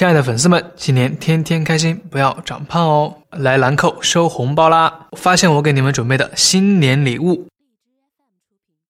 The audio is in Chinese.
亲爱的粉丝们新年天天开心不要长胖哦。来兰蔻收红包啦。发现我给你们准备的新年礼物